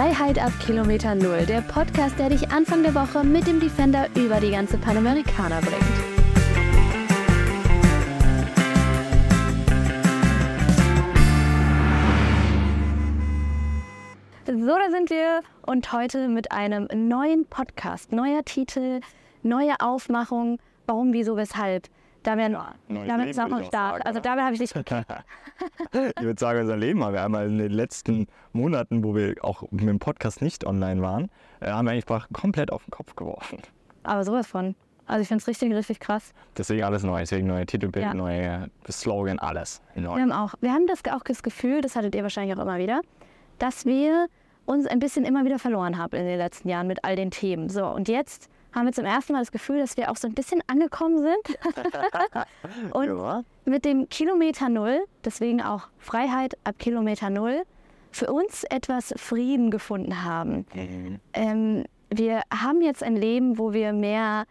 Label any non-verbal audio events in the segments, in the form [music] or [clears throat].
Freiheit ab Kilometer Null, der Podcast, der dich Anfang der Woche mit dem Defender über die ganze Panamericana bringt. So, da sind wir und heute mit einem neuen Podcast, neuer Titel, neue Aufmachung. Warum, wieso, weshalb? Damian, Neues damit ist auch noch sagen, Also dabei habe ich [laughs] dich. ich würde sagen, unser Leben haben wir einmal in den letzten Monaten, wo wir auch mit dem Podcast nicht online waren, äh, haben wir einfach komplett auf den Kopf geworfen. Aber sowas von. Also ich finde es richtig, richtig krass. Deswegen alles neu, deswegen neue Titelbild, Ja. neue Slogan, alles neu. Wir haben auch, wir haben das auch das Gefühl, das hattet ihr wahrscheinlich auch immer wieder, dass wir uns ein bisschen immer wieder verloren haben in den letzten Jahren mit all den Themen. So, und jetzt haben wir zum ersten Mal das Gefühl, dass wir auch so ein bisschen angekommen sind. [laughs] und Ja. mit dem Kilometer Null, deswegen auch Freiheit ab Kilometer Null, für uns etwas Frieden gefunden haben. Mhm. Ähm, wir haben jetzt ein Leben, wo wir mehr,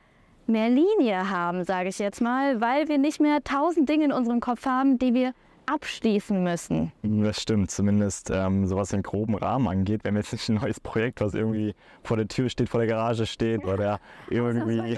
mehr Linie haben, sage ich jetzt mal, weil wir nicht mehr tausend Dinge in unserem Kopf haben, die wir abschließen müssen. Das stimmt, zumindest ähm, so was den groben Rahmen angeht. Wenn jetzt nicht ein neues Projekt, was irgendwie vor der Tür steht, vor der Garage steht oder [laughs] irgendwie,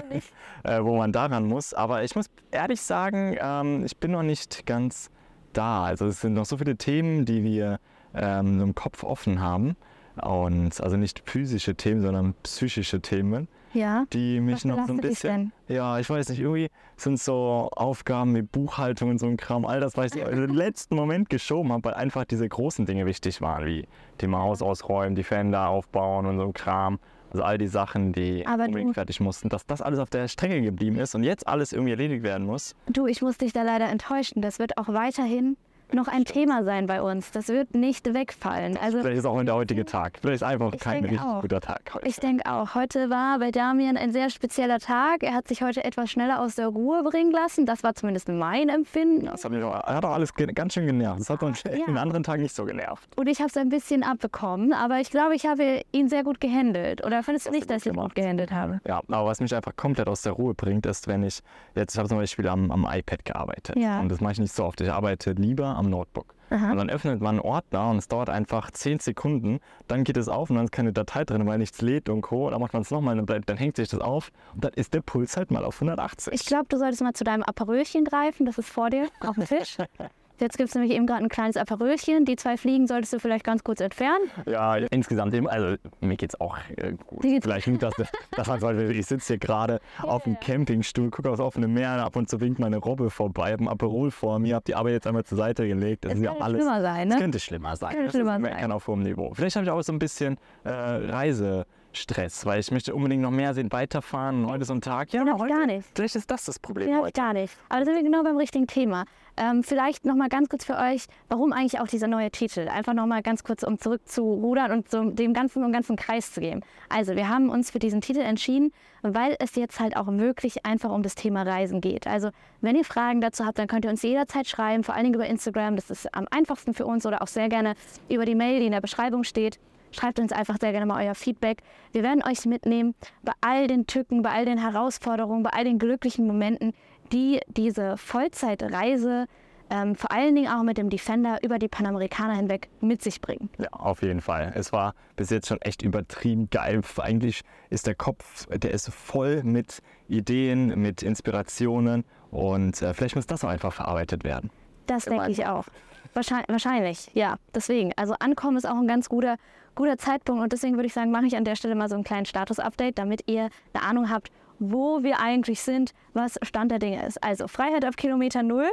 äh, wo man daran muss. Aber ich muss ehrlich sagen, ähm, ich bin noch nicht ganz da. Also es sind noch so viele Themen, die wir ähm, im Kopf offen haben. Und also nicht physische Themen, sondern psychische Themen, Ja. die mich Was noch so ein bisschen. Ja, ich weiß nicht, irgendwie sind so Aufgaben wie Buchhaltung und so ein Kram, all das, was ich in den letzten Moment geschoben habe, weil einfach diese großen Dinge wichtig waren, wie Thema Haus ausräumen, die Fender aufbauen und so ein Kram. Also all die Sachen, die Aber unbedingt du- fertig mussten, dass das alles auf der Strecke geblieben ist und jetzt alles irgendwie erledigt werden muss. Du, ich muss dich da leider enttäuschen. Das wird auch weiterhin noch ein Thema sein bei uns. Das wird nicht wegfallen. Also Vielleicht ist auch der heutige Tag. Vielleicht ist einfach kein richtig auch. guter Tag heute. ich denke auch, heute war bei Damian ein sehr spezieller Tag. Er hat sich heute etwas schneller aus der Ruhe bringen lassen. Das war zumindest mein Empfinden. das hat mich auch, hat auch alles ganz schön genervt. Das hat uns Ja. den anderen Tag nicht so genervt. Und ich habe es ein bisschen abbekommen, aber ich glaube, ich habe ihn sehr gut gehandelt. Oder findest du nicht, dass ich ihn gut gehandelt habe? Ja, aber was mich einfach komplett aus der Ruhe bringt, ist, wenn ich jetzt, ich habe zum Beispiel am, am iPad gearbeitet. Ja. Und das mache ich nicht so oft. Ich arbeite lieber am Notebook. Aha. Und dann öffnet man einen Ordner und es dauert einfach 10 Sekunden. Dann geht es auf und dann ist keine Datei drin, weil nichts lädt und Co. Dann macht man es nochmal und dann, dann hängt sich das auf. Und dann ist der Puls halt mal auf 180. Ich glaube, du solltest mal zu deinem Aperölchen greifen. Das ist vor dir auf dem Tisch. [laughs] Jetzt gibt es nämlich eben gerade ein kleines Aperölchen. Die zwei Fliegen solltest du vielleicht ganz kurz entfernen. Ja, insgesamt, eben- also mir geht's auch äh, gut. Geht's- Vielleicht nicht, dass, dass man sollte, ich sitze hier gerade auf dem Campingstuhl, gucke aufs offene Meer, ab und zu winkt meine Robbe vorbei, habe ein Aperol vor mir, habe die Arbeit jetzt einmal zur Seite gelegt. Das Es ist ja könnte alles. schlimmer sein, Es ne? könnte schlimmer sein. Könnte das schlimmer ist sein. auf hohem Niveau. Vielleicht habe ich auch so ein bisschen äh, Reisestress, weil ich möchte unbedingt noch mehr sehen, weiterfahren. Heute ist so ein Tag. Ja, ich heute, gar nicht. Vielleicht ist das das Problem heute. gar nicht. Aber da sind wir genau beim richtigen Thema. Ähm, vielleicht noch mal ganz kurz für euch, warum eigentlich auch dieser neue Titel? Einfach noch mal ganz kurz, um zurückzurudern und so dem ganzen und ganzen Kreis zu geben. Also, wir haben uns für diesen Titel entschieden, weil es jetzt halt auch wirklich einfach um das Thema Reisen geht. Also, wenn ihr Fragen dazu habt, dann könnt ihr uns jederzeit schreiben, vor allen Dingen über Instagram. Das ist am einfachsten für uns oder auch sehr gerne über die Mail, die in der Beschreibung steht. Schreibt uns einfach sehr gerne mal euer Feedback. Wir werden euch mitnehmen bei all den Tücken, bei all den Herausforderungen, bei all den glücklichen Momenten, die diese Vollzeitreise ähm, vor allen Dingen auch mit dem Defender über die Panamerikaner hinweg mit sich bringen. Ja, auf jeden Fall. Es war bis jetzt schon echt übertrieben geil. Eigentlich ist der Kopf, der ist voll mit Ideen, mit Inspirationen und äh, vielleicht muss das auch einfach verarbeitet werden. Das denke ich auch. Wahrscheinlich, wahrscheinlich, ja. Deswegen, also Ankommen ist auch ein ganz guter, guter Zeitpunkt und deswegen würde ich sagen, mache ich an der Stelle mal so einen kleinen Status-Update, damit ihr eine Ahnung habt, wo wir eigentlich sind, was Stand der Dinge ist. Also Freiheit auf Kilometer Null.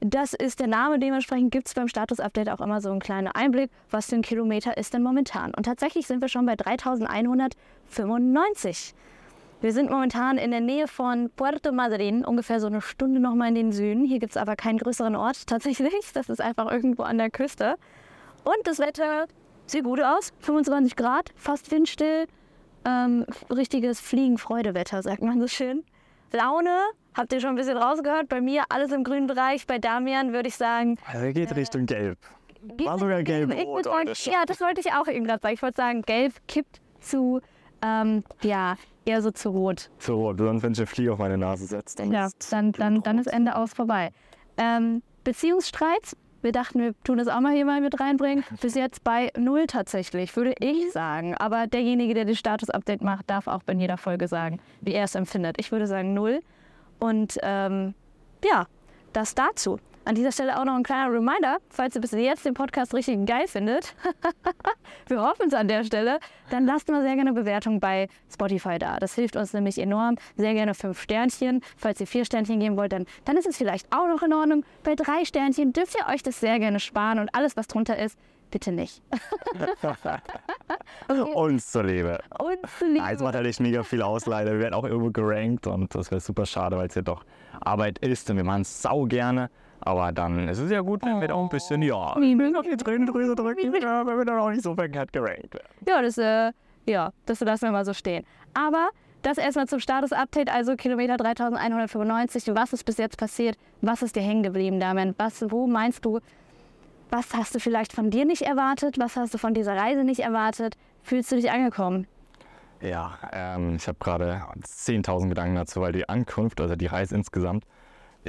Das ist der Name. Dementsprechend gibt es beim Status-Update auch immer so einen kleinen Einblick, was für ein Kilometer ist denn momentan. Und tatsächlich sind wir schon bei 3195. Wir sind momentan in der Nähe von Puerto Madryn, ungefähr so eine Stunde nochmal in den Süden. Hier gibt es aber keinen größeren Ort [laughs] tatsächlich. Das ist einfach irgendwo an der Küste. Und das Wetter sieht gut aus. 25 Grad, fast windstill. Ähm, richtiges Fliegenfreudewetter, sagt man so schön. Laune, habt ihr schon ein bisschen rausgehört. Bei mir alles im grünen Bereich. Bei Damian würde ich sagen, Also er geht Richtung Gelb. geht War sogar ich sagen, heute schon. Ja, das wollte ich auch eben gerade sagen. Ich wollte sagen, gelb kippt zu, ähm, ja, eher so zu rot. So, sonst wenn ich eine Fliege auf meine Nase setzt. Dann Ja, ist dann, dann, dann ist rot. Ende aus vorbei. Ähm, Beziehungsstreit Wir dachten, wir tun das auch mal hier mal mit reinbringen. [laughs] Bis jetzt bei null tatsächlich, würde ich sagen. Aber derjenige, der das Status-Update macht, darf auch in jeder Folge sagen, wie er es empfindet. Ich würde sagen null. Und ähm, ja, das dazu. An dieser Stelle auch noch ein kleiner Reminder, falls ihr bis jetzt den Podcast richtig geil findet. [laughs] wir hoffen es an der Stelle. Dann lasst mal sehr gerne eine Bewertung bei Spotify da. Das hilft uns nämlich enorm. Sehr gerne fünf Sternchen. Falls ihr vier Sternchen geben wollt, dann, dann ist es vielleicht auch noch in Ordnung. Bei drei Sternchen dürft ihr euch das sehr gerne sparen und alles, was drunter ist, bitte nicht. [laughs] okay. Uns zuliebe. Uns zuliebe. Also macht halt mega viel aus, leider. Wir werden auch irgendwo gerankt und das wäre super schade, weil es ja doch Arbeit ist und wir machen es sau gerne. Aber dann ist es ja gut, wenn wir da auch ein bisschen, ja, bisschen auf die Tränendrüse drücken, ja, wenn wir dann auch nicht so verkehrt gerankt werden. Ja, das, äh, ja, das lassen wir mal so stehen. Aber das erstmal zum Status-Update, also Kilometer 3195. Was ist bis jetzt passiert? Was ist dir hängen geblieben, Damian? Was, wo meinst du, was hast du vielleicht von dir nicht erwartet? Was hast du von dieser Reise nicht erwartet? Fühlst du dich angekommen? Ja, ähm, ich habe gerade 10.000 Gedanken dazu, weil die Ankunft, also die Reise insgesamt,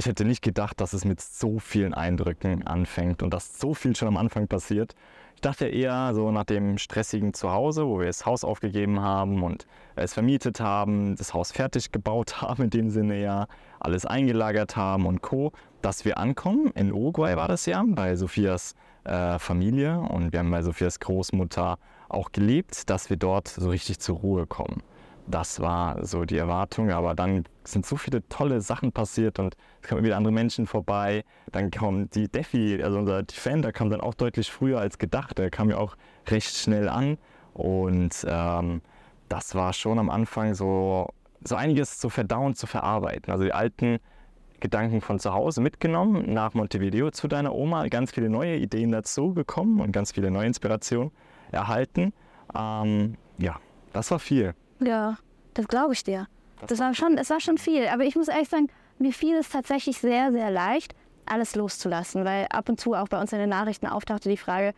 ich hätte nicht gedacht, dass es mit so vielen Eindrücken anfängt und dass so viel schon am Anfang passiert. Ich dachte eher so nach dem stressigen Zuhause, wo wir das Haus aufgegeben haben und es vermietet haben, das Haus fertig gebaut [laughs] haben, in dem Sinne ja, alles eingelagert haben und Co., dass wir ankommen. In Uruguay war das ja, bei Sophias äh, Familie und wir haben bei Sophias Großmutter auch gelebt, dass wir dort so richtig zur Ruhe kommen. Das war so die Erwartung, aber dann sind so viele tolle Sachen passiert und es kamen wieder andere Menschen vorbei. Dann kam die Defi, also unser Defender, kam dann auch deutlich früher als gedacht. Der kam ja auch recht schnell an und ähm, das war schon am Anfang so, so einiges zu verdauen, zu verarbeiten. Also die alten Gedanken von zu Hause mitgenommen, nach Montevideo zu deiner Oma, ganz viele neue Ideen dazu bekommen und ganz viele neue Inspirationen erhalten. Ähm, ja, das war viel. Ja, das glaube ich dir. Das, das war schon, es war schon viel. Aber ich muss ehrlich sagen, mir fiel es tatsächlich sehr, sehr leicht, alles loszulassen, weil ab und zu auch bei uns in den Nachrichten auftauchte die Frage,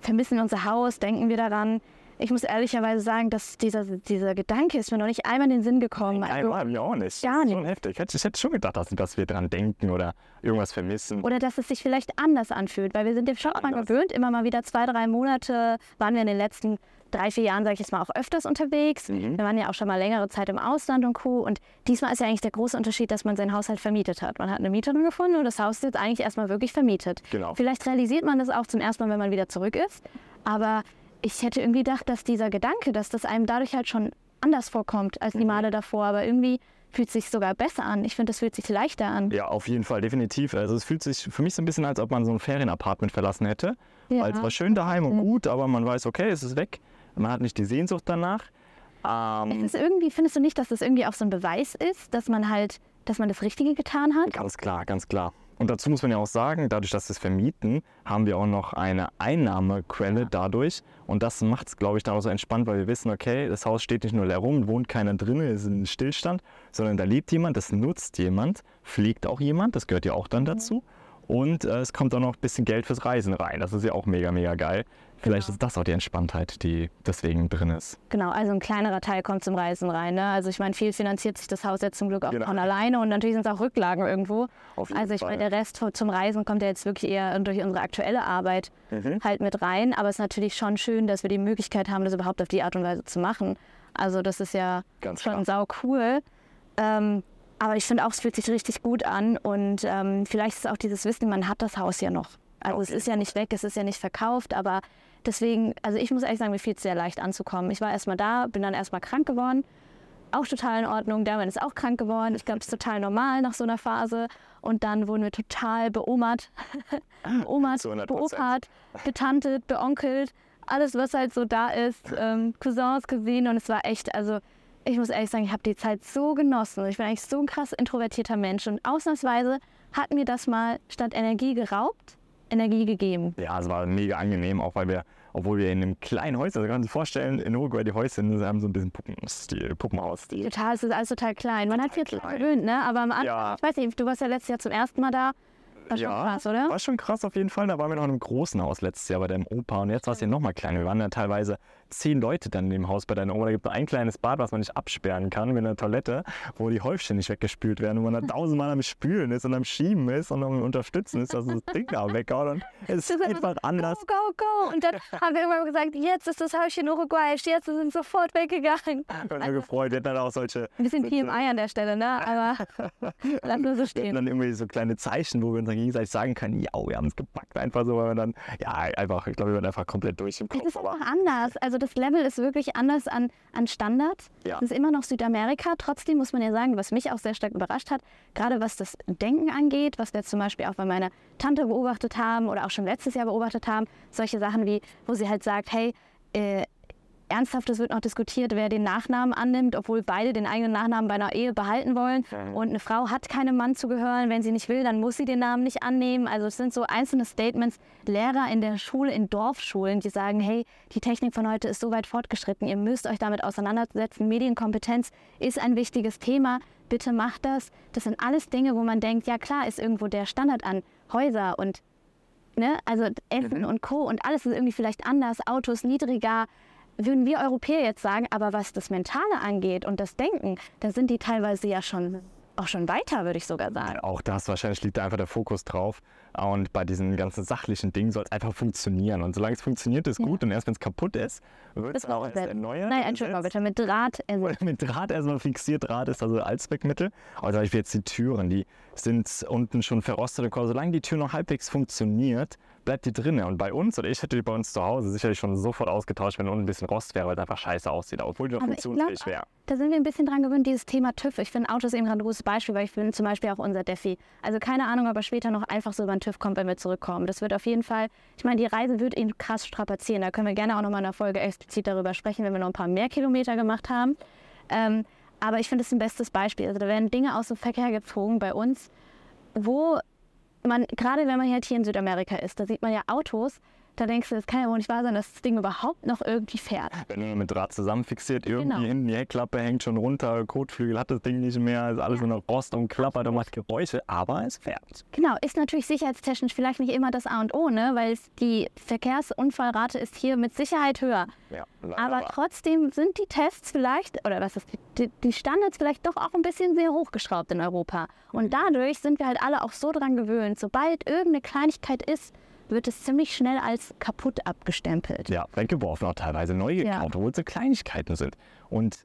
vermissen wir unser Haus, denken wir daran? Ich muss ehrlicherweise sagen, dass dieser, dieser Gedanke ist mir noch nicht einmal in den Sinn gekommen. Nein, also, einmal mir auch nicht. Gar nicht. Schon heftig. Ich hätte, ich hätte schon gedacht, dass, dass wir daran denken oder irgendwas vermissen. Oder dass es sich vielleicht anders anfühlt, weil wir sind dem schon mal gewöhnt. Immer mal wieder zwei, drei Monate waren wir in den letzten drei, vier Jahren, sage ich jetzt mal, auch öfters unterwegs. Mhm. Wir waren ja auch schon mal längere Zeit im Ausland und Co. Und diesmal ist ja eigentlich der große Unterschied, dass man sein Haushalt vermietet hat. Man hat eine Mieterin gefunden und das Haus ist jetzt eigentlich erstmal wirklich vermietet. Genau. Vielleicht realisiert man das auch zum ersten Mal, wenn man wieder zurück ist. Aber ich hätte irgendwie gedacht, dass dieser Gedanke, dass das einem dadurch halt schon anders vorkommt als die mhm. Male davor. Aber irgendwie fühlt sich sogar besser an. Ich finde, das fühlt sich leichter an. Ja, auf jeden Fall, definitiv. Also es fühlt sich für mich so ein bisschen, als ob man so ein Ferienapartment verlassen hätte. Ja. Weil es war schön daheim und gut, aber man weiß, okay, es ist weg. Man hat nicht die Sehnsucht danach. Ähm, es ist irgendwie, findest du nicht, dass das irgendwie auch so ein Beweis ist, dass man halt, dass man das Richtige getan hat? Ganz klar, ganz klar. Und dazu muss man ja auch sagen, dadurch, dass wir es vermieten, haben wir auch noch eine Einnahmequelle dadurch. Und das macht es, glaube ich, dann auch so entspannt, weil wir wissen, okay, das Haus steht nicht nur leer rum, wohnt keiner drin, ist ein Stillstand, sondern da lebt jemand, das nutzt jemand, fliegt auch jemand, das gehört ja auch dann dazu. Und äh, es kommt auch noch ein bisschen Geld fürs Reisen rein. Das ist ja auch mega, mega geil. Vielleicht genau. ist das auch die Entspanntheit, die deswegen drin ist. Genau, also ein kleinerer Teil kommt zum Reisen rein. Ne? Also ich meine, viel finanziert sich das Haus jetzt zum Glück auch genau. von alleine und natürlich sind es auch Rücklagen irgendwo. also ich meine, der Rest zum Reisen kommt ja jetzt wirklich eher durch unsere aktuelle Arbeit mhm. halt mit rein. Aber es ist natürlich schon schön, dass wir die Möglichkeit haben, das überhaupt auf die Art und Weise zu machen. Also das ist ja Ganz schon klar. sau cool. Ähm, aber ich finde auch, es fühlt sich richtig gut an und ähm, vielleicht ist auch dieses Wissen, man hat das Haus ja noch. Also es ist ja nicht weg, es ist ja nicht verkauft, aber deswegen, also ich muss ehrlich sagen, mir fiel es sehr leicht anzukommen. Ich war erstmal da, bin dann erstmal krank geworden. Auch total in Ordnung. Der Mann ist auch krank geworden. Ich glaube, es ist total normal nach so einer Phase. Und dann wurden wir total beomert, [laughs] beomert, beopert, getantet, beonkelt. Alles, was halt so da ist. Ähm, Cousins gesehen und es war echt, also ich muss ehrlich sagen, ich habe die Zeit so genossen. Ich bin eigentlich so ein krass introvertierter Mensch und ausnahmsweise hat mir das mal statt Energie geraubt, Energie gegeben. Ja, es war mega angenehm, auch weil wir, obwohl wir in einem kleinen Häuschen, also kann man sich vorstellen, in Uruguay die Häuschen haben so ein bisschen Puppenstil, Puppenhausstil. Total, es ist alles total klein. Man total hat viel Zeit gewöhnt, ne? Aber am Anfang, ja. ich weiß nicht, du warst ja letztes Jahr zum ersten Mal da. War schon ja, krass, oder? War schon krass auf jeden Fall. Da waren wir noch in einem großen Haus letztes Jahr bei deinem Opa und jetzt war es hier nochmal kleiner. Wir waren da teilweise zehn Leute dann in dem Haus bei deiner Oma. Da gibt es ein kleines Bad, was man nicht absperren kann, mit einer Toilette, wo die Häufchen nicht weggespült werden, wo man da tausendmal am Spülen ist und am Schieben ist und am Unterstützen ist, dass das Ding da weghaut. Und es [laughs] ist einfach anders. Go, go, go. Und dann [laughs] haben wir irgendwann gesagt, jetzt ist das Häuschen uruguayisch, jetzt sind sofort weggegangen. Ich bin mir gefreut. Wir hatten dann auch solche. Ein bisschen TMI an der Stelle, ne? Aber [laughs] lass nur so stehen. dann irgendwie so kleine Zeichen, wo wir uns dann gegenseitig sagen können, ja, wir haben es gepackt. Einfach so, weil wir dann, ja, einfach, ich glaube, wir waren einfach komplett durch im Das Kopf. ist Aber anders. Also das Level ist wirklich anders an, an Standard. Ja. Das ist immer noch Südamerika. Trotzdem muss man ja sagen, was mich auch sehr stark überrascht hat, gerade was das Denken angeht, was wir zum Beispiel auch bei meiner Tante beobachtet haben oder auch schon letztes Jahr beobachtet haben, solche Sachen wie, wo sie halt sagt, hey, äh, ernsthaft, es wird noch diskutiert, wer den Nachnamen annimmt, obwohl beide den eigenen Nachnamen bei einer Ehe behalten wollen. Und eine Frau hat keinem Mann zu gehören. Wenn sie nicht will, dann muss sie den Namen nicht annehmen. Also es sind so einzelne Statements. Lehrer in der Schule, in Dorfschulen, die sagen, hey, die Technik von heute ist so weit fortgeschritten, ihr müsst euch damit auseinandersetzen. Medienkompetenz ist ein wichtiges Thema. Bitte macht das. Das sind alles Dinge, wo man denkt, ja klar, ist irgendwo der Standard an Häuser und ne, also Essen und Co. und alles ist irgendwie vielleicht anders, Autos niedriger, würden wir Europäer jetzt sagen, aber was das Mentale angeht und das Denken, da sind die teilweise ja schon auch schon weiter, würde ich sogar sagen. Auch das, wahrscheinlich liegt da einfach der Fokus drauf. Und bei diesen ganzen sachlichen Dingen soll es einfach funktionieren. Und solange es funktioniert, ist gut. Und erst wenn es kaputt ist, wird es auch erst erneuert. Nein, Entschuldigung, bitte, mit Draht. [laughs] Also, mit Draht erstmal fixiert. Draht ist also Allzweckmittel. Aber zum Beispiel jetzt die Türen, die sind unten schon verrostet. und. Solange die Tür noch halbwegs funktioniert, bleibt die drinnen. Und bei uns, oder ich hätte die bei uns zu Hause sicherlich schon sofort ausgetauscht, wenn unten ein bisschen Rost wäre, weil es einfach scheiße aussieht, obwohl die noch funktionsfähig wäre. da sind wir ein bisschen dran gewöhnt, dieses Thema TÜV. Ich finde Autos eben gerade ein gutes Beispiel, weil ich finde zum Beispiel auch unser Defi. Also keine Ahnung, ob er später noch einfach so über den TÜV kommt, wenn wir zurückkommen. Das wird auf jeden Fall, ich meine, die Reise wird ihn krass strapazieren. Da können wir gerne auch nochmal in einer Folge explizit darüber sprechen, wenn wir noch ein paar mehr Kilometer gemacht haben. Ähm, aber ich finde es ein bestes Beispiel. Also da werden Dinge aus dem Verkehr gezogen bei uns, wo man, gerade wenn man halt hier in Südamerika ist, da sieht man ja Autos, da denkst du, das kann ja wohl nicht wahr sein, dass das Ding überhaupt noch irgendwie fährt. Wenn du nur mit Draht zusammen fixiert, irgendwie Genau. hinten die Heckklappe hängt schon runter, Kotflügel hat das Ding nicht mehr, ist alles nur noch Rost und klappert und macht Geräusche, aber es fährt. Genau, ist natürlich sicherheitstechnisch vielleicht nicht immer das A und O, ne? weil die Verkehrsunfallrate ist hier mit Sicherheit höher. Ja, Aber wahr. trotzdem sind die Tests vielleicht, oder was ist, die, die Standards vielleicht doch auch ein bisschen sehr hochgeschraubt in Europa. Und dadurch sind wir halt alle auch so dran gewöhnt, sobald irgendeine Kleinigkeit ist, wird es ziemlich schnell als kaputt abgestempelt. ja, weggeworfen auch teilweise neu Ja. gekauft, obwohl es so Kleinigkeiten sind. Und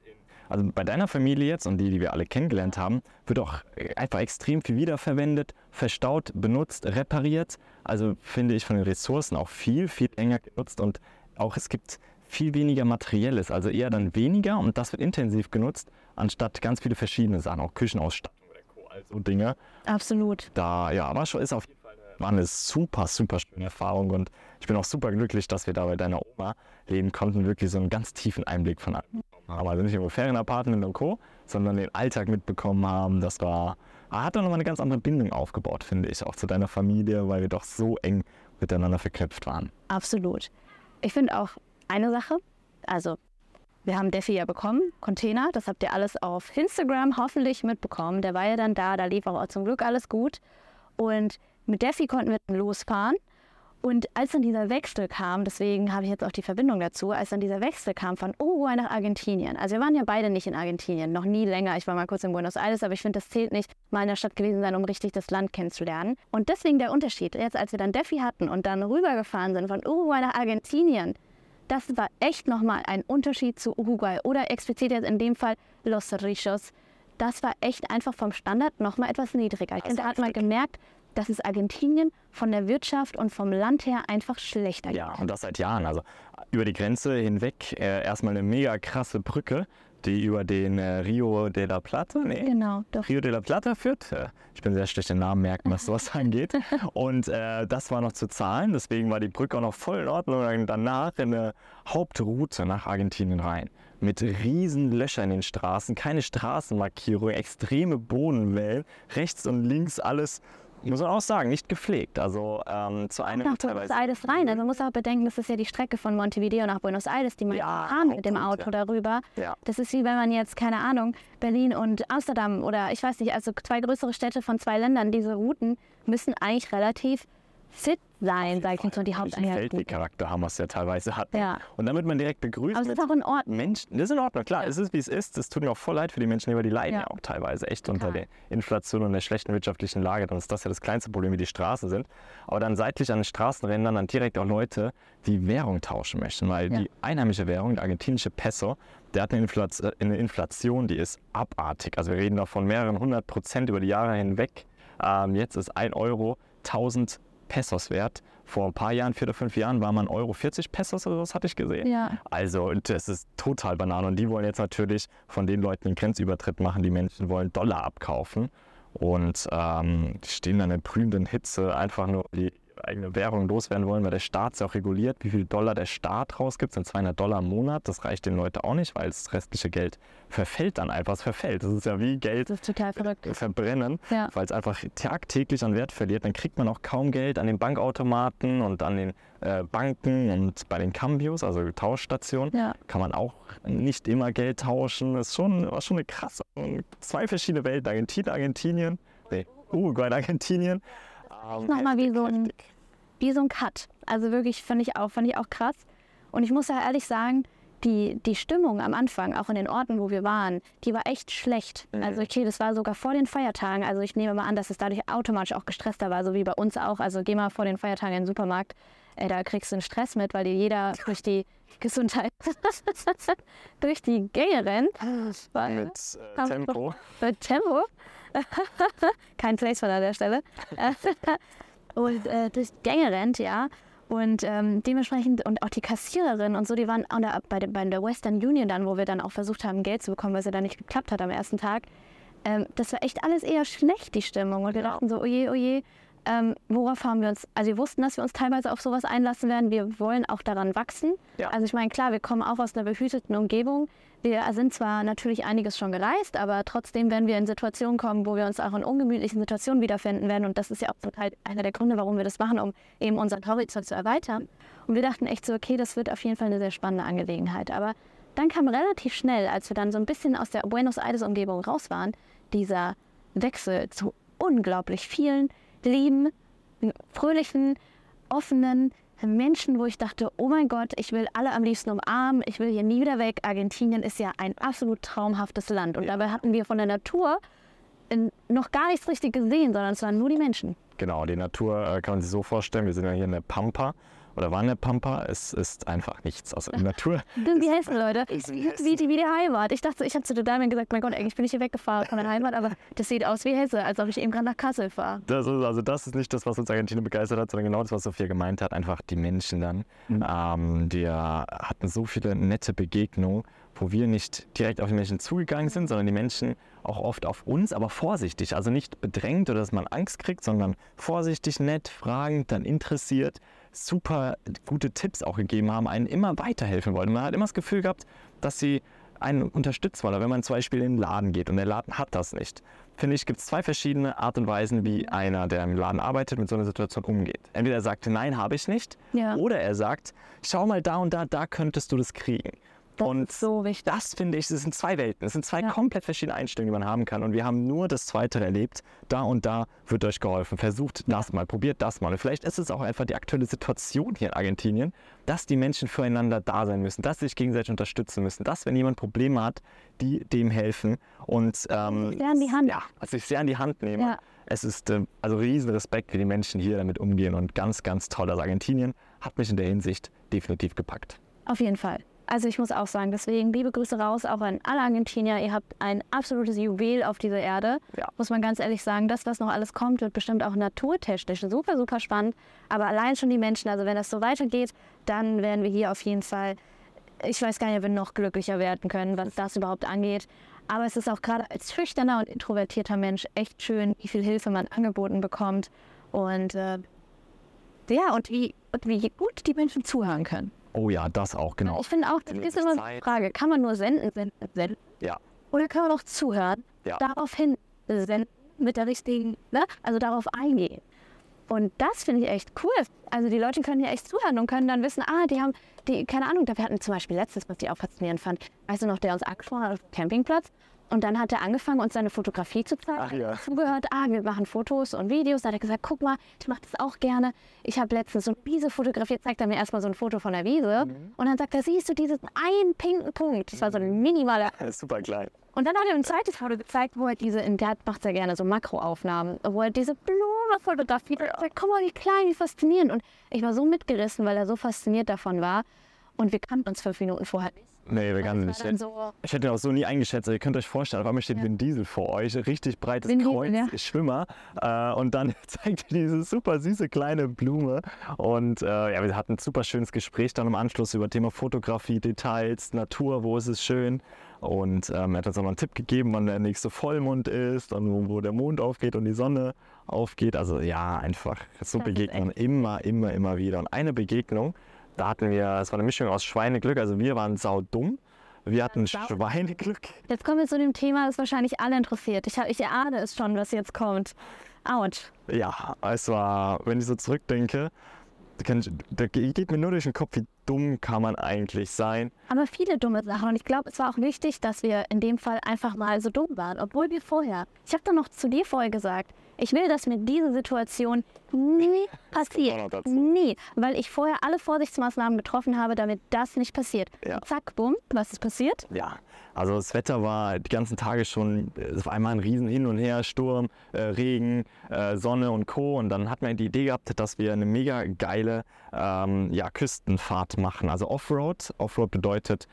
also bei deiner Familie jetzt und die, die wir alle kennengelernt haben, wird auch einfach extrem viel wiederverwendet, verstaut, benutzt, repariert. Also finde ich von den Ressourcen auch viel, viel länger genutzt und auch es gibt viel weniger Materielles, also eher dann weniger und das wird intensiv genutzt, anstatt ganz viele verschiedene Sachen, auch Küchenausstattung oder Co. Also Dinge. Absolut. da, ja, aber schon ist auf jeden Fall war eine super, super schöne Erfahrung und ich bin auch super glücklich, dass wir da bei deiner Oma leben konnten, wirklich so einen ganz tiefen Einblick von allem haben. Also nicht nur Ferienapartment und Co., sondern den Alltag mitbekommen haben. Das war, hat dann nochmal eine ganz andere Bindung aufgebaut, finde ich, auch zu deiner Familie, weil wir doch so eng miteinander verknüpft waren. Absolut. Ich finde auch eine Sache, also wir haben Defi ja bekommen, Container, das habt ihr alles auf Instagram hoffentlich mitbekommen. Der war ja dann da, da lief auch zum Glück alles gut. Und mit Defi konnten wir dann losfahren. Und als dann dieser Wechsel kam, deswegen habe ich jetzt auch die Verbindung dazu, als dann dieser Wechsel kam von Uruguay nach Argentinien. Also wir waren ja beide nicht in Argentinien, noch nie länger. Ich war mal kurz in Buenos Aires, aber ich finde, das zählt nicht, mal in der Stadt gewesen sein, um richtig das Land kennenzulernen. Und deswegen der Unterschied. Jetzt, als wir dann Defi hatten und dann rübergefahren sind von Uruguay nach Argentinien, das war echt nochmal ein Unterschied zu Uruguay oder explizit jetzt in dem Fall Los Cerrillos. Das war echt einfach vom Standard nochmal etwas niedriger. Also da hat man gemerkt, dass es Argentinien von der Wirtschaft und vom Land her einfach schlechter geht. Ja, und das seit Jahren. Also über die Grenze hinweg äh, erstmal eine mega krasse Brücke, die über den äh, Rio de la Plata, nee, Genau, doch. Rio de la Plata führt. Äh, Ich bin sehr schlecht in Namen merken, was sowas [laughs] angeht. Und äh, das war noch zu zahlen, deswegen war die Brücke auch noch voll in Ordnung. Und danach eine Hauptroute nach Argentinien rein. Mit riesen Löchern in den Straßen, keine Straßenmarkierung, extreme Bodenwellen, rechts und links alles muss man auch sagen, nicht gepflegt. Also ähm, zu einem nach Buenos Aires rein. Also man muss auch bedenken, das ist ja die Strecke von Montevideo nach Buenos Aires, die man Ja, fahren mit dem Auto ja. darüber. Ja. Das ist wie wenn man jetzt, keine Ahnung, Berlin und Amsterdam oder ich weiß nicht, also zwei größere Städte von zwei Ländern, diese Routen müssen eigentlich relativ fit sein, sag ich jetzt so, die Welchen Haupteinheiten. Feldweg-Charakter Hamas ja teilweise hat. Ja. Und damit man direkt begrüßt Aber es ist auch in Ordnung. Menschen. Das ist in Ordnung, klar. Es ist, wie es ist. Es tut mir auch voll leid für die Menschen, aber die leiden ja, Ja. auch teilweise echt Total. unter der Inflation und der schlechten wirtschaftlichen Lage. Dann ist das ja das kleinste Problem, wie die Straßen sind. Aber dann seitlich an den Straßenrändern dann direkt auch Leute, die Währung tauschen möchten. Weil Ja. die einheimische Währung, der argentinische Peso, der hat eine Inflation, eine Inflation, die ist abartig. Also wir reden da von mehreren hundert Prozent über die Jahre hinweg. Ähm, jetzt ist ein Euro 1000 Pesos wert. Vor ein paar Jahren, vier oder fünf Jahren, war man Euro 40 Pesos oder was hatte ich gesehen. Ja. Also und das ist total Banane. Und die wollen jetzt natürlich von den Leuten den Grenzübertritt machen. Die Menschen wollen Dollar abkaufen. Und ähm, die stehen dann in brühenden Hitze, einfach nur die eigene Währung loswerden wollen, weil der Staat es ja auch reguliert, wie viel Dollar der Staat rausgibt. Sind 200 Dollar im Monat. Das reicht den Leuten auch nicht, weil das restliche Geld verfällt dann einfach. Es verfällt. Das ist ja wie Geld verrückt. verbrennen, Ja. weil es einfach tagtäglich an Wert verliert. Dann kriegt man auch kaum Geld an den Bankautomaten und an den äh, Banken und bei den Cambios, also Tauschstationen, Ja. kann man auch nicht immer Geld tauschen. Das ist schon, war schon eine krasse. Zwei verschiedene Welten, Argentinien, Argentinien, nee, Uruguay, und Argentinien. Ähm, Nochmal wie so ein- wie so ein Cut. Also wirklich fand ich auch, fand ich auch krass. Und ich muss ja ehrlich sagen, die, die Stimmung am Anfang, auch in den Orten, wo wir waren, die war echt schlecht. Mhm. Also okay, das war sogar vor den Feiertagen. Also ich nehme mal an, dass es dadurch automatisch auch gestresster war, so wie bei uns auch. Also geh mal vor den Feiertagen in den Supermarkt, äh, da kriegst du einen Stress mit, weil dir jeder [laughs] durch die Gesundheit, [laughs] durch die Gänge rennt. Mit äh, Tempo. mit Tempo. [laughs] Kein Placement an der Stelle. [laughs] und äh, durch Gänge rennt, ja. Und ähm, dementsprechend, und auch die Kassiererin und so, die waren der, bei, der, bei der Western Union dann, wo wir dann auch versucht haben, Geld zu bekommen, weil es ja dann nicht geklappt hat am ersten Tag. Ähm, das war echt alles eher schlecht, die Stimmung. Und wir dachten so, oje, oje, ähm, worauf haben wir uns, also wir wussten, dass wir uns teilweise auf sowas einlassen werden. Wir wollen auch daran wachsen. Ja. Also ich meine, klar, wir kommen auch aus einer behüteten Umgebung. Wir sind zwar natürlich einiges schon gereist, aber trotzdem werden wir in Situationen kommen, wo wir uns auch in ungemütlichen Situationen wiederfinden werden. Und das ist ja auch Teil einer der Gründe, warum wir das machen, um eben unseren Horizont zu erweitern. Und wir dachten echt so, okay, das wird auf jeden Fall eine sehr spannende Angelegenheit. Aber dann kam relativ schnell, als wir dann so ein bisschen aus der Buenos Aires-Umgebung raus waren, dieser Wechsel zu unglaublich vielen lieben, fröhlichen, offenen Menschen, wo ich dachte, oh mein Gott, ich will alle am liebsten umarmen, ich will hier nie wieder weg. Argentinien ist ja ein absolut traumhaftes Land. Und dabei hatten wir von der Natur in, noch gar nichts richtig gesehen, sondern es waren nur die Menschen. Genau, die Natur äh, kann man sich so vorstellen. Wir sind ja hier in der Pampa oder waren in der Pampa. Es ist einfach nichts. Also die [laughs] Natur. Das sind die Hessen, Leute. wie Das [laughs] ist wie die, wie die Heimat. Ich dachte, ich habe zu der Dame gesagt, mein Gott, eigentlich bin ich hier weggefahren von der Heimat, aber das sieht aus wie Hesse, als ob ich eben gerade nach Kassel fahre. Das ist, also das ist nicht das, was uns Argentinien begeistert hat, sondern genau das, was Sophia gemeint hat. Einfach die Menschen dann. Ähm, wir hatten so viele nette Begegnungen, wo wir nicht direkt auf die Menschen zugegangen sind, sondern die Menschen auch oft auf uns, aber vorsichtig. Also nicht bedrängt oder dass man Angst kriegt, sondern vorsichtig, nett, fragend, dann interessiert, super gute Tipps auch gegeben haben, einen immer weiterhelfen wollten. Man hat immer das Gefühl gehabt, dass sie einen unterstützen wollen. Wenn man zum Beispiel in den Laden geht und der Laden hat das nicht, finde ich, gibt es zwei verschiedene Art und Weisen, wie einer, der im Laden arbeitet, mit so einer Situation umgeht. Entweder er sagt, nein, habe ich nicht, Ja. oder er sagt, schau mal da und da, da könntest du das kriegen. Das und ist so wichtig. das finde ich, das sind zwei Welten. Das sind zwei Ja. komplett verschiedene Einstellungen, die man haben kann. Und wir haben nur das Zweite erlebt. Da und da wird euch geholfen. Versucht das mal, probiert das mal. Und vielleicht ist es auch einfach die aktuelle Situation hier in Argentinien, dass die Menschen füreinander da sein müssen, dass sie sich gegenseitig unterstützen müssen, dass, wenn jemand Probleme hat, die dem helfen. Und ähm, Sehr an die Hand. ja, also sich sehr an die Hand nehmen. Ja. Es ist äh, also riesen Respekt, wie die Menschen hier damit umgehen und ganz, ganz toll. Also Argentinien hat mich in der Hinsicht definitiv gepackt. Auf jeden Fall. Also ich muss auch sagen, deswegen liebe Grüße raus auch an alle Argentinier. Ihr habt ein absolutes Juwel auf dieser Erde. Ja. Muss man ganz ehrlich sagen, das, was noch alles kommt, wird bestimmt auch naturtechnisch super, super spannend. Aber allein schon die Menschen, also wenn das so weitergeht, dann werden wir hier auf jeden Fall, ich weiß gar nicht, ob wir noch glücklicher werden können, was das überhaupt angeht. Aber es ist auch gerade als schüchterner und introvertierter Mensch echt schön, wie viel Hilfe man angeboten bekommt. Und äh, ja, und wie, und wie gut die Menschen zuhören können. Oh ja, das auch, genau. Ich finde auch, das ist immer die. Frage, kann man nur senden, senden, senden? Ja. Oder kann man auch zuhören, Ja. daraufhin senden, mit der richtigen, ne? also darauf eingehen. Und das finde ich echt cool. Also die Leute können hier echt zuhören und können dann wissen, ah, die haben, die, keine Ahnung, wir hatten zum Beispiel letztes, was ich auch faszinierend fand, weißt du noch, der uns angesprochen hat auf dem Campingplatz. Und dann hat er angefangen, uns seine Fotografie zu zeigen. Ach ja. Zugehört, ah, wir machen Fotos und Videos. Da hat er gesagt, guck mal, ich mache das auch gerne. Ich habe letztens so eine Wiese fotografiert, zeigt er mir erstmal so ein Foto von der Wiese. Mhm. Und dann sagt er, siehst du diesen einen pinken Punkt? Das war so ein minimaler [laughs] Super klein. und dann hat er ein zweites Foto gezeigt, wo er diese, in der macht er gerne so Makroaufnahmen, wo er diese Blume fotografiert. Ja. Sagt, guck mal, wie klein, wie faszinierend. Und ich war so mitgerissen, weil er so fasziniert davon war. Und wir kannten uns fünf Minuten vorher nicht. Nee, wir Das nicht. so, Ich hätte ihn auch so nie eingeschätzt. Ihr könnt euch vorstellen, auf einmal steht Ja. Vin Diesel vor euch, richtig breites Vin Diesel, Kreuz, ja. Schwimmer. Äh, und dann [laughs] zeigt er diese super süße kleine Blume. Und äh, ja, wir hatten ein super schönes Gespräch dann im Anschluss über Thema Fotografie, Details, Natur, wo ist es schön. Und ähm, er hat uns auch noch einen Tipp gegeben, wann der nächste Vollmond ist und wo, der Mond aufgeht und die Sonne aufgeht. Also ja, einfach so Begegnungen immer, immer, immer wieder. Und eine Begegnung, da hatten wir, es war eine Mischung aus Schweineglück, also wir waren saudumm. Wir hatten sau- Schweineglück. jetzt kommen wir zu dem Thema, das wahrscheinlich alle interessiert. Ich, hab- ich erahne es schon, was jetzt kommt. Autsch. Ja, es war, wenn ich so zurückdenke, da geht mir nur durch den Kopf, wie dumm kann man eigentlich sein. Aber viele dumme Sachen. Und ich glaube, es war auch wichtig, dass wir in dem Fall einfach mal so dumm waren. Obwohl wir vorher, ich habe dann noch zu dir vorher gesagt, ich will, dass mir diese Situation nie [laughs] passiert. Nie. Weil ich vorher alle Vorsichtsmaßnahmen getroffen habe, damit das nicht passiert. Ja. Zack, bumm, was ist passiert? Ja, also das Wetter war die ganzen Tage schon, äh, es war einmal ein riesen Hin und Her, Sturm, äh, Regen, äh, Sonne und Co. Und dann hatten wir die Idee gehabt, dass wir eine mega geile ähm, ja, Küstenfahrt machen. Also Offroad. Offroad bedeutet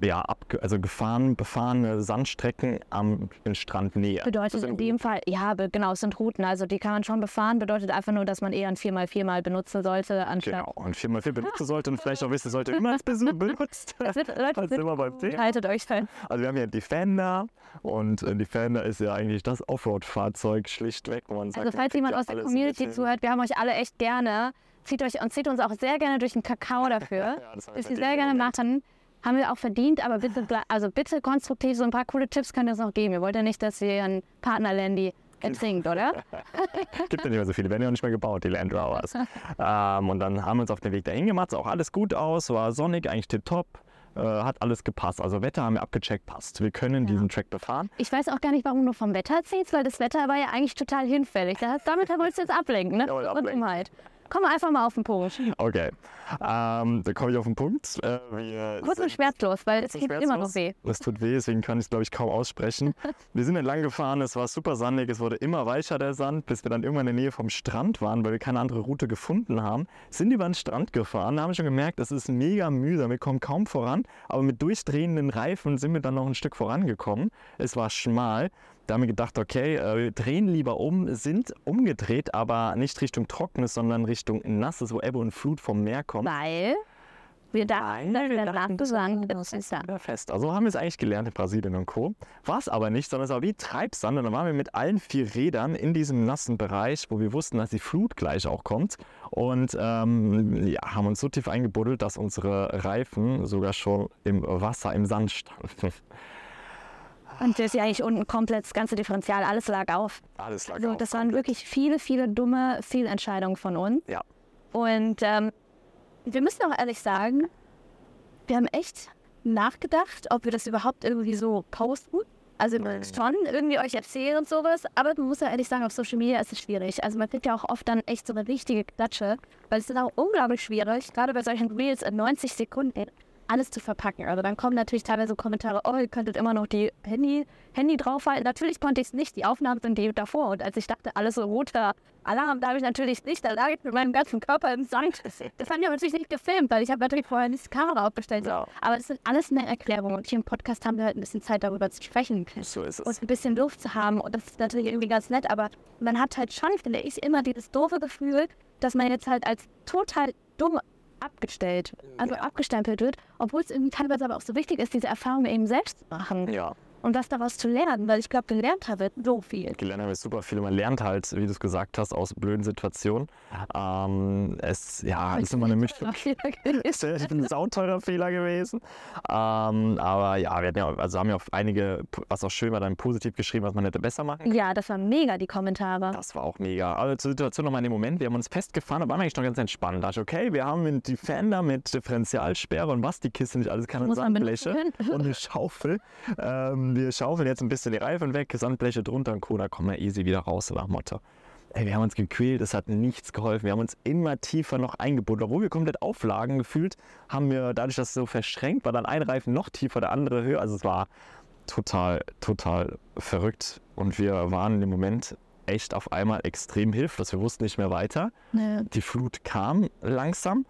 ja, abge also gefahren, befahrene Sandstrecken am Strandnähe. Bedeutet Das sind in dem Fall, ja, genau, es sind Routen. Also die kann man schon befahren. Bedeutet einfach nur, dass man eher ein 4x4 benutzen sollte, anstatt. Genau, und 4x4 benutzen [laughs] sollte und vielleicht auch wissen sollte, wie man [laughs] es benutzt. Das wird, Leute, Das sind wir beim Thema. haltet euch fest. Also wir haben hier Defender und äh, Defender ist ja eigentlich das Offroad-Fahrzeug schlichtweg, wo man sagt, Also falls jemand ja aus der Community zuhört, wir haben euch alle echt gerne. Zieht euch und zieht uns auch sehr gerne durch den Kakao dafür. [laughs] Ja, das haben wir das ihr sehr gerne machen. Haben wir auch verdient, aber bitte, also bitte konstruktiv, so ein paar coole Tipps könnt ihr uns noch geben. Ihr wollt ja nicht, dass ihr einen Partnerlandy erzinkt, oder? [laughs] Gibt ja nicht mehr so viele, werden ja auch nicht mehr gebaut, die Land Rovers. [laughs] ähm, und dann haben wir uns auf den Weg dahin gemacht, sah auch alles gut aus, war sonnig, eigentlich tipptopp, äh, hat alles gepasst. Also Wetter haben wir abgecheckt, passt. Wir können diesen Track befahren. Ich weiß auch gar nicht, warum du vom Wetter erzählst, weil das Wetter war ja eigentlich total hinfällig. Das, damit wolltest du jetzt ablenken, ne? Jawohl, Und ablenken. Dummheit. Komm einfach mal auf den Punkt. Okay, ähm, da komme ich auf den Punkt. Äh, wir Kurz und schmerzlos, weil es tut immer noch weh. Es tut weh, deswegen kann ich es, glaube ich, kaum aussprechen. [laughs] Wir sind entlang gefahren, es war super sandig, es wurde immer weicher der Sand, bis wir dann irgendwann in der Nähe vom Strand waren, weil wir keine andere Route gefunden haben. Sind über den Strand gefahren, da haben wir schon gemerkt, es ist mega mühsam, wir kommen kaum voran, aber mit durchdrehenden Reifen sind wir dann noch ein Stück vorangekommen. Es war schmal. Da haben wir gedacht, okay, äh, wir drehen lieber um, sind umgedreht, aber nicht Richtung Trockenes, sondern Richtung Nasses, wo Ebbe und Flut vom Meer kommt. Weil wir dachten, dass der Landgesang das ist da. Fest. Also haben wir es eigentlich gelernt in Brasilien und Co. War es aber nicht, sondern es war wie Treibsand. Und dann waren wir mit allen vier Rädern in diesem nassen Bereich, wo wir wussten, dass die Flut gleich auch kommt. Und ähm, ja, haben uns so tief eingebuddelt, dass unsere Reifen sogar schon im Wasser, im Sand standen. [laughs] Und das ist ja eigentlich unten komplett das ganze Differential, alles lag auf. Alles lag Also auf. das waren wirklich viele, viele dumme Fehlentscheidungen von uns. Ja. Und ähm, wir müssen auch ehrlich sagen, wir haben echt nachgedacht, ob wir das überhaupt irgendwie so posten. Also schon irgendwie euch erzählen und sowas, aber man muss ja ehrlich sagen, auf Social Media ist es schwierig. Also man kriegt ja auch oft dann echt so eine richtige Klatsche, weil es ist auch unglaublich schwierig, gerade bei solchen Reels in 90 Sekunden alles zu verpacken. Also dann kommen natürlich teilweise Kommentare, oh, ihr könntet immer noch die Handy, Handy draufhalten. Natürlich konnte ich es nicht, die Aufnahmen sind die davor. Und als ich dachte, alles so roter Alarm, darf ich natürlich nicht, da lag ich mit meinem ganzen Körper im Sand. Das haben wir natürlich nicht gefilmt, weil ich habe natürlich vorher nicht die Kamera aufgestellt. Ja. Aber das ist alles eine Erklärung. Und hier im Podcast haben wir halt ein bisschen Zeit darüber zu sprechen So ist es. und ein bisschen Luft zu haben. Und das ist natürlich irgendwie ganz nett, aber man hat halt schon, finde ich, immer dieses doofe Gefühl, dass man jetzt halt als total dumm abgestellt, also Ja. abgestempelt wird, obwohl es irgendwie teilweise aber auch so wichtig ist, diese Erfahrung eben selbst zu machen. Ja. Und was daraus zu lernen, weil ich glaube, gelernt habe so viel. Gelernt habe ich super viel. Man lernt halt, wie du es gesagt hast, aus blöden Situationen. Ähm, es ja, ist immer eine Mischung. ist ein sauteurer Fehler [laughs] gewesen. Ähm, aber ja, wir ja, also haben ja auch einige, was auch schön war, dann positiv geschrieben, was man hätte besser machen können. Ja, das war mega, die Kommentare. Das war auch mega. Also zur Situation nochmal in dem Moment, wir haben uns festgefahren, aber waren eigentlich noch ganz entspannt. Da dachte ich, okay, wir haben die Fender mit Differentialsperre und was die Kiste nicht alles kann und Sandbleche und eine Schaufel. [laughs] Ähm, wir schaufeln jetzt ein bisschen die Reifen weg, Sandbleche drunter und Co. Da kommen wir easy wieder raus, nach Motto. Ey, wir haben uns gequält, es hat nichts geholfen. Wir haben uns immer tiefer noch eingebunden. Obwohl wir komplett auflagen gefühlt, haben wir dadurch, dass es so verschränkt war, dann ein Reifen noch tiefer, der andere höher. Also es war total, total verrückt. Und wir waren im Moment echt auf einmal extrem hilflos. Wir wussten nicht mehr weiter. Nee. Die Flut kam langsam.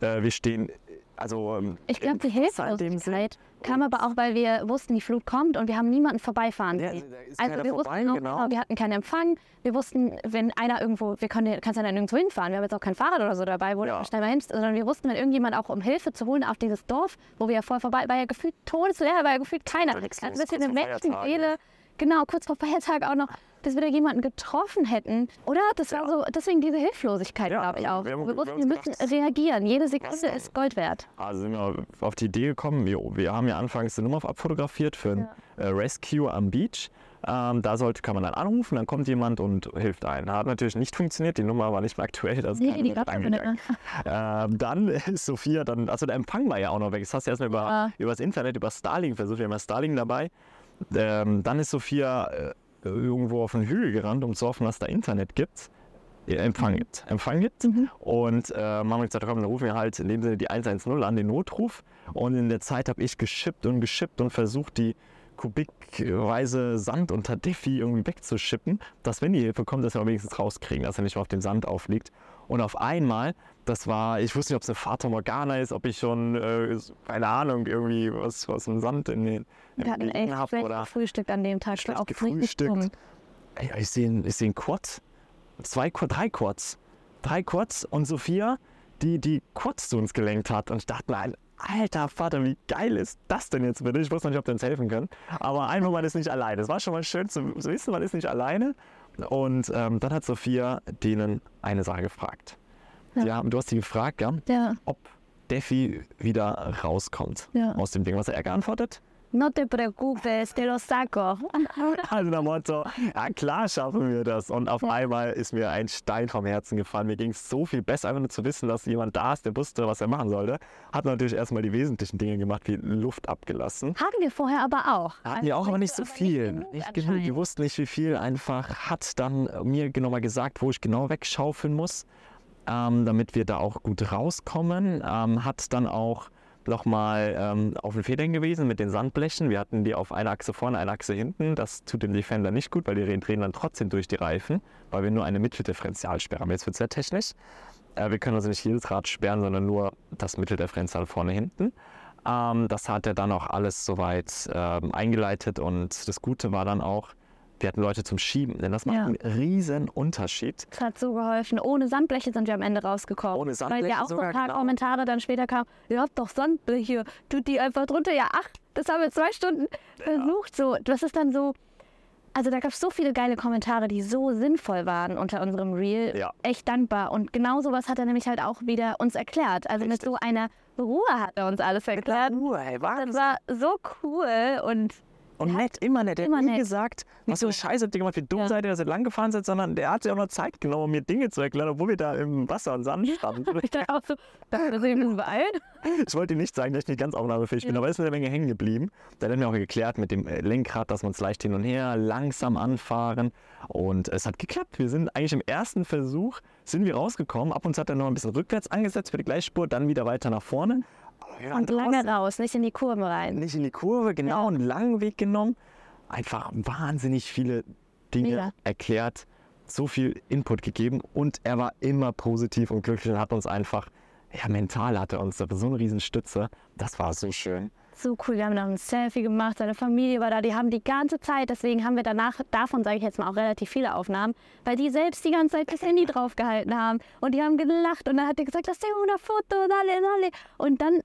Äh, wir stehen also ähm, ich glaube, die Hilflosigkeit kam aber auch, weil wir wussten, die Flut kommt und wir haben niemanden vorbeifahren sehen. Ja, also wir vorbei, wussten genau. wir hatten keinen Empfang. Wir wussten, wenn einer irgendwo, wir können, kannst ja dann irgendwo hinfahren. Wir haben jetzt auch kein Fahrrad oder so dabei, wo ja. du schnell mal hin, sondern wir wussten, wenn irgendjemand auch um Hilfe zu holen auf dieses Dorf, wo wir ja voll vorbei, war ja gefühlt todesleer, war ja gefühlt keiner. Ein bisschen eine Menschenseele. Genau, kurz vor Feiertag auch noch dass wir da jemanden getroffen hätten. Oder? Das war so, deswegen diese Hilflosigkeit, ja, glaube ich auch. Wir, haben, wir, wussten, wir müssen reagieren. Jede Sekunde ist Gold wert. Also sind wir auf die Idee gekommen, wir, wir haben ja anfangs eine Nummer abfotografiert für ein ja. Äh, Rescue am Beach. Ähm, da sollte, kann man dann anrufen, dann kommt jemand und hilft ein. Hat natürlich nicht funktioniert, die Nummer war nicht mehr aktuell. Das nee, die gab nicht. Ähm, dann ist Sophia, dann, also der Empfang war ja auch noch weg. Das hast du erstmal über, ja. über das Internet, über Starlink versucht, wir haben ja Starlink dabei. Ähm, dann ist Sophia äh, irgendwo auf den Hügel gerannt, um zu hoffen, dass da Internet gibt. Empfang gibt. Empfang gibt. Mhm. Und äh, haben gesagt, komm, dann rufen wir halt in dem Sinne die 110 an, den Notruf. Und in der Zeit habe ich geschippt und geschippt und versucht, die kubikweise Sand unter Diffie irgendwie wegzuschippen, dass wenn die Hilfe kommt, dass wir wenigstens rauskriegen, dass er nicht mehr auf dem Sand aufliegt. Und auf einmal, das war, ich wusste nicht, ob es eine Fata Morgana ist, ob ich schon, äh, keine Ahnung, irgendwie was aus dem Sand in den Wir hatten echt hab, oder Frühstück an dem Tag. Schlecht auch gefrühstückt. Ey, ich sehe ich seh einen Quad, zwei Quad, drei Quads. Drei Quads und Sophia, die die Quads zu uns gelenkt hat. Und ich dachte mir, alter Vater, wie geil ist das denn jetzt bitte? Ich wusste noch nicht, ob die uns helfen können. Aber einfach, man ist nicht alleine. Es war schon mal schön zu wissen, man ist nicht alleine. Und ähm, dann hat Sophia denen eine Sache gefragt. Ja. ja du hast sie gefragt, ja, ja. ob Defi wieder rauskommt ja. aus dem Ding. Was hat er geantwortet? No te preocupes, te lo saco. [laughs] Also der Motto, ja klar schaffen wir das. Und auf einmal ist mir ein Stein vom Herzen gefallen. Mir ging es so viel besser, einfach nur zu wissen, dass jemand da ist, der wusste, was er machen sollte. Hat natürlich erstmal die wesentlichen Dinge gemacht, wie Luft abgelassen. Hatten wir vorher aber auch. Hatten also wir auch, aber nicht so viel. Nicht, nicht genug. Wir wussten nicht, wie viel. Einfach hat dann mir genau mal gesagt, wo ich genau wegschaufeln muss, ähm, damit wir da auch gut rauskommen. Ähm, hat dann auch nochmal ähm, auf den Federn gewesen mit den Sandblechen. Wir hatten die auf einer Achse vorne, einer Achse hinten. Das tut dem Defender nicht gut, weil die drehen dann trotzdem durch die Reifen, weil wir nur eine Mitteldifferentialsperre haben. Jetzt wird es sehr technisch. Äh, wir können also nicht jedes Rad sperren, sondern nur das Mitteldifferential vorne, hinten. Ähm, das hat er dann auch alles soweit ähm, eingeleitet und das Gute war dann auch, wir hatten Leute zum Schieben, denn das macht ja. einen riesen Unterschied. Das hat so geholfen. Ohne Sandbleche sind wir am Ende rausgekommen. Ohne Sandbleche Weil ja auch so ein paar genau. Kommentare dann später kamen, ihr habt doch Sandbleche, tut die einfach drunter. Ja, ach, das haben wir zwei Stunden ja. versucht. So, das ist dann so, also da gab es so viele geile Kommentare, die so sinnvoll waren unter unserem Reel. Ja. Echt dankbar. Und genau sowas hat er nämlich halt auch wieder uns erklärt. Also Richtig. mit so einer Ruhe hat er uns alles erklärt. Mit Ruhe, ey, Das war so cool und und nett, immer nett. Er hat nie gesagt, was für eine Scheiße habt ihr gemacht, wie dumm seid ihr, dass ihr lang gefahren seid, sondern der hat sich auch noch Zeit genommen, um mir Dinge zu erklären, obwohl wir da im Wasser und Sand standen. [laughs] ich dachte auch so, dass ich ein beeilen. Ich wollte ihm nicht sagen, dass ich nicht ganz aufnahmefähig bin, aber es ist eine Menge hängen geblieben. Da hat er mir auch geklärt mit dem äh, Lenkrad, dass man es leicht hin und her, langsam anfahren. Und es hat geklappt. Wir sind eigentlich im ersten Versuch sind wir rausgekommen. Ab und zu hat er noch ein bisschen rückwärts angesetzt für die Gleichspur, dann wieder weiter nach vorne. Und lange raus, nicht in die Kurve rein. Nicht in die Kurve, genau, ja. einen langen Weg genommen. Einfach wahnsinnig viele Dinge Mega. erklärt, so viel Input gegeben und er war immer positiv und glücklich und hat uns einfach, ja, mental hatte uns so eine riesen Stütze. Das war so schön so cool. Wir haben noch ein Selfie gemacht, seine Familie war da, die haben die ganze Zeit, deswegen haben wir danach, davon sage ich jetzt mal auch relativ viele Aufnahmen, weil die selbst die ganze Zeit das Handy draufgehalten haben und die haben gelacht und dann hat er gesagt, lass dir ein Foto, dale, dale. Und dann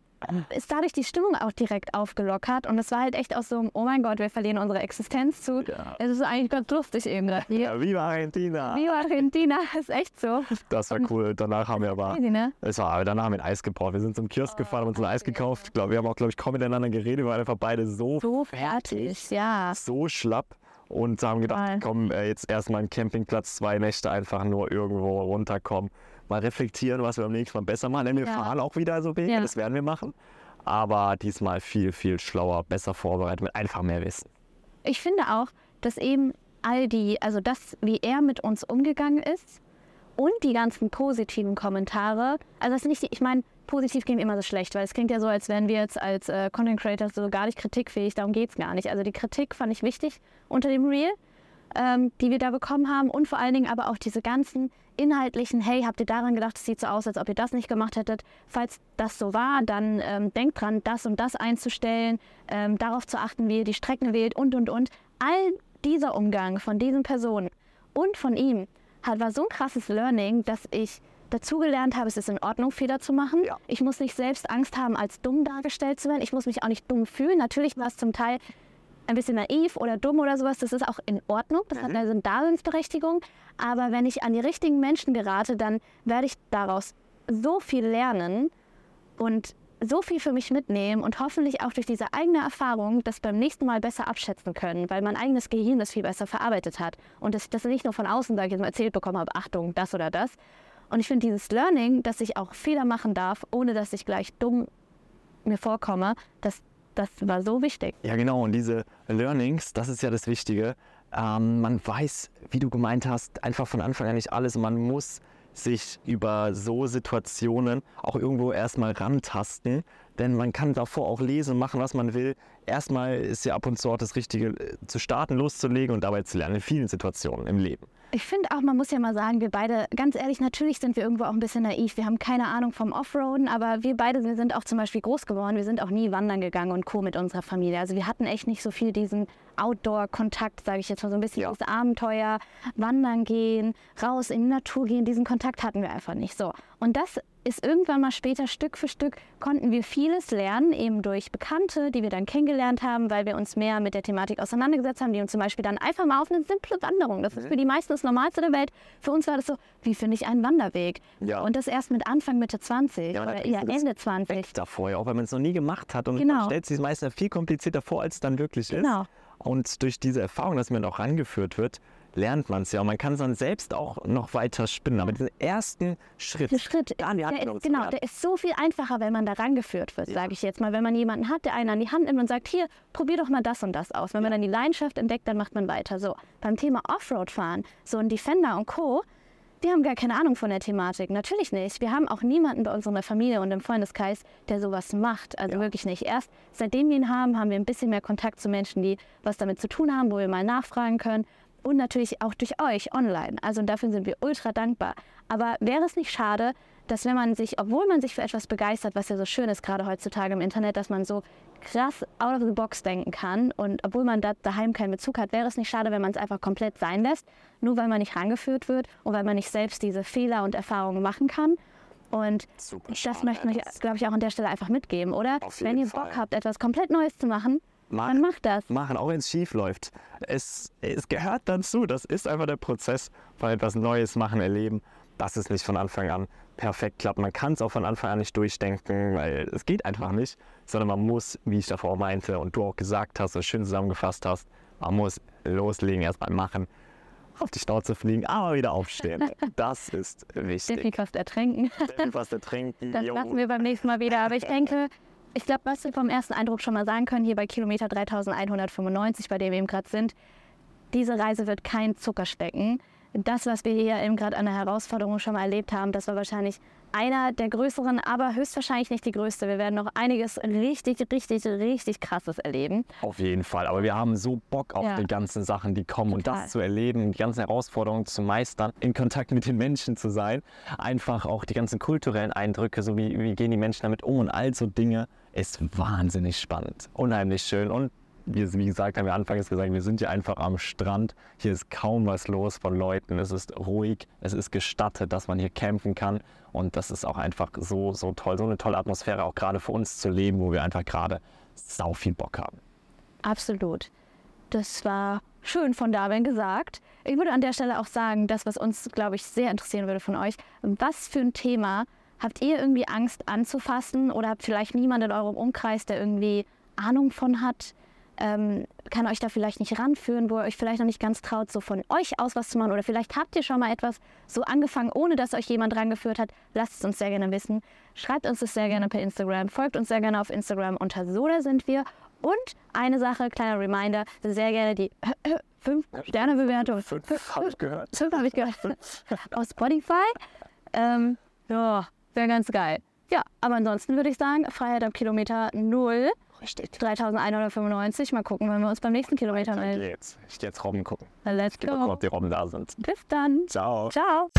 ist dadurch die Stimmung auch direkt aufgelockert und es war halt echt aus so oh mein Gott, wir verlieren unsere Existenz zu. Ja. Es ist eigentlich ganz lustig eben. Ja, Viva Argentina! Viva Argentina, [laughs] ist echt so. Das war cool. Danach haben wir aber, crazy, ne? es war, danach haben wir ein Eis gebraucht. Wir sind zum Kiosk oh, gefahren, haben uns ein Eis gekauft. Ich glaube, wir haben auch, glaube ich, kaum miteinander geredet. Wir waren einfach beide so, so fertig, fertig, ja. So schlapp und haben gedacht, Voll. komm, äh, jetzt erstmal einen Campingplatz, zwei Nächte einfach nur irgendwo runterkommen, mal reflektieren, was wir beim nächsten Mal besser machen. Denn wir ja. fahren auch wieder so Wege, ja. das werden wir machen. Aber diesmal viel, viel schlauer, besser vorbereitet, mit einfach mehr Wissen. Ich finde auch, dass eben all die, also das, wie er mit uns umgegangen ist und die ganzen positiven Kommentare, also das ist nicht, ich meine, positiv klingt immer so schlecht, weil es klingt ja so, als wären wir jetzt als äh, Content Creators so gar nicht kritikfähig. Darum geht es gar nicht. Also die Kritik fand ich wichtig unter dem Reel, ähm, die wir da bekommen haben und vor allen Dingen aber auch diese ganzen inhaltlichen, hey, habt ihr daran gedacht, es sieht so aus, als ob ihr das nicht gemacht hättet. Falls das so war, dann ähm, denkt dran, das und das einzustellen, ähm, darauf zu achten, wie ihr die Strecken wählt und, und, und. All dieser Umgang von diesen Personen und von ihm hat, war so ein krasses Learning, dass ich dazugelernt habe, es ist in Ordnung, Fehler zu machen. Ja. Ich muss nicht selbst Angst haben, als dumm dargestellt zu werden. Ich muss mich auch nicht dumm fühlen. Natürlich war es zum Teil ein bisschen naiv oder dumm oder sowas. Das ist auch in Ordnung. Das mhm. hat eine Daseinsberechtigung. Aber wenn ich an die richtigen Menschen gerate, dann werde ich daraus so viel lernen und so viel für mich mitnehmen und hoffentlich auch durch diese eigene Erfahrung das beim nächsten Mal besser abschätzen können, weil mein eigenes Gehirn das viel besser verarbeitet hat und das, das nicht nur von außen, sage ich jetzt mal, erzählt bekommen habe, Achtung, das oder das, und ich finde dieses Learning, dass ich auch Fehler machen darf, ohne dass ich gleich dumm mir vorkomme, das, das war so wichtig. Ja, genau. Und diese Learnings, das ist ja das Wichtige. Ähm, man weiß, wie du gemeint hast, einfach von Anfang an nicht alles. Und man muss sich über so Situationen auch irgendwo erstmal rantasten. Denn man kann davor auch lesen, machen, was man will. Erstmal ist ja ab und zu auch das Richtige, äh, zu starten, loszulegen und dabei zu lernen in vielen Situationen im Leben. Ich finde auch, man muss ja mal sagen, wir beide, ganz ehrlich, natürlich sind wir irgendwo auch ein bisschen naiv. Wir haben keine Ahnung vom Offroaden, aber wir beide wir sind auch zum Beispiel groß geworden. Wir sind auch nie wandern gegangen und Co. mit unserer Familie. Also wir hatten echt nicht so viel diesen Outdoor-Kontakt, sage ich jetzt mal so ein bisschen, ja. dieses Abenteuer, wandern gehen, raus in die Natur gehen. Diesen Kontakt hatten wir einfach nicht so. Und das ist irgendwann mal später Stück für Stück konnten wir vieles lernen, eben durch Bekannte, die wir dann kennengelernt haben, weil wir uns mehr mit der Thematik auseinandergesetzt haben, die uns zum Beispiel dann einfach mal auf eine simple Wanderung, das ist mhm. für die meisten das Normalste der Welt, für uns war das so, wie finde ich einen Wanderweg? Ja. Und das erst mit Anfang, Mitte 20 ja, oder eher Ende 20. Davor ja auch, weil man es noch nie gemacht hat und genau. man stellt sich es meistens viel komplizierter vor, als es dann wirklich genau. ist. Und durch diese Erfahrung, dass man auch rangeführt wird, lernt man es ja. Und man kann es dann selbst auch noch weiter spinnen. Aber diesen ersten Schritt, der Schritt der ist, Genau, der ist so viel einfacher, wenn man da rangeführt wird, ja. sage ich jetzt mal. Wenn man jemanden hat, der einen an die Hand nimmt und sagt, hier, probier doch mal das und das aus. Wenn ja. man dann die Leidenschaft entdeckt, dann macht man weiter. So, beim Thema Offroad-Fahren, so ein Defender und Co., wir haben gar keine Ahnung von der Thematik. Natürlich nicht. Wir haben auch niemanden bei uns in der Familie und im Freundeskreis, der sowas macht. Also ja. wirklich nicht. Erst seitdem wir ihn haben, haben wir ein bisschen mehr Kontakt zu Menschen, die was damit zu tun haben, wo wir mal nachfragen können und natürlich auch durch euch online. Also dafür sind wir ultra dankbar. Aber wäre es nicht schade, dass wenn man sich, obwohl man sich für etwas begeistert, was ja so schön ist, gerade heutzutage im Internet, dass man so krass out of the box denken kann und obwohl man da daheim keinen Bezug hat, wäre es nicht schade, wenn man es einfach komplett sein lässt, nur weil man nicht rangeführt wird und weil man nicht selbst diese Fehler und Erfahrungen machen kann. Und Super das möchte ich, glaube ich, auch an der Stelle einfach mitgeben, oder? Wenn ihr Bock Fall. habt, etwas komplett Neues zu machen, Mach, dann macht das. Machen, auch wenn es schief läuft. Es, es gehört dazu. Das ist einfach der Prozess von etwas Neues machen, erleben, dass es nicht von Anfang an perfekt klappt. Man kann es auch von Anfang an nicht durchdenken, weil es geht einfach nicht, sondern man muss, wie ich davor meinte und du auch gesagt hast, so schön zusammengefasst hast, man muss loslegen, erstmal machen, auf die Schnauze fliegen, aber wieder aufstehen. [laughs] Das ist wichtig. Steffi fast ertränken. Steffi fast ertränken. Das lassen wir beim nächsten Mal wieder. Aber ich denke, ich glaube, was wir vom ersten Eindruck schon mal sagen können, hier bei Kilometer 3195, bei dem wir eben gerade sind, diese Reise wird kein Zuckerstecken. Das, was wir hier eben gerade an der Herausforderung schon mal erlebt haben, das war wahrscheinlich einer der größeren, aber höchstwahrscheinlich nicht die größte. Wir werden noch einiges richtig, richtig, richtig krasses erleben. Auf jeden Fall. Aber wir haben so Bock auf ja. die ganzen Sachen, die kommen Total. und das zu erleben, die ganzen Herausforderungen zu meistern, in Kontakt mit den Menschen zu sein. Einfach auch die ganzen kulturellen Eindrücke, so wie, wie gehen die Menschen damit um und all so Dinge, ist wahnsinnig spannend, unheimlich schön und wir, wie gesagt, haben wir anfangs gesagt, wir sind hier einfach am Strand. Hier ist kaum was los von Leuten. Es ist ruhig, es ist gestattet, dass man hier campen kann. Und das ist auch einfach so, so toll, so eine tolle Atmosphäre, auch gerade für uns zu leben, wo wir einfach gerade sau viel Bock haben. Absolut. Das war schön von Darwin gesagt. Ich würde an der Stelle auch sagen, das, was uns, glaube ich, sehr interessieren würde von euch, was für ein Thema habt ihr irgendwie Angst anzufassen oder habt vielleicht niemand in eurem Umkreis, der irgendwie Ahnung von hat, ähm, kann euch da vielleicht nicht ranführen, wo ihr euch vielleicht noch nicht ganz traut, so von euch aus was zu machen oder vielleicht habt ihr schon mal etwas so angefangen, ohne dass euch jemand rangeführt hat. Lasst es uns sehr gerne wissen. Schreibt uns das sehr gerne per Instagram, folgt uns sehr gerne auf Instagram unter Soda sind wir und eine Sache, kleiner Reminder, sehr gerne die 5-Sterne-Bewertung. [clears throat] Fünf habe ich gehört. Fünf habe ich gehört. [laughs] Auf Spotify. Ähm, ja, wäre ganz geil. Ja, aber ansonsten würde ich sagen, Freiheit am Kilometer 0. Richtig. 3195. Mal gucken, wenn wir uns beim nächsten Kilometer melden. geht's. Ich gehe jetzt Robben gucken. Let's Ich gucken, go. ob die Robben da sind. Bis dann. Ciao. Ciao.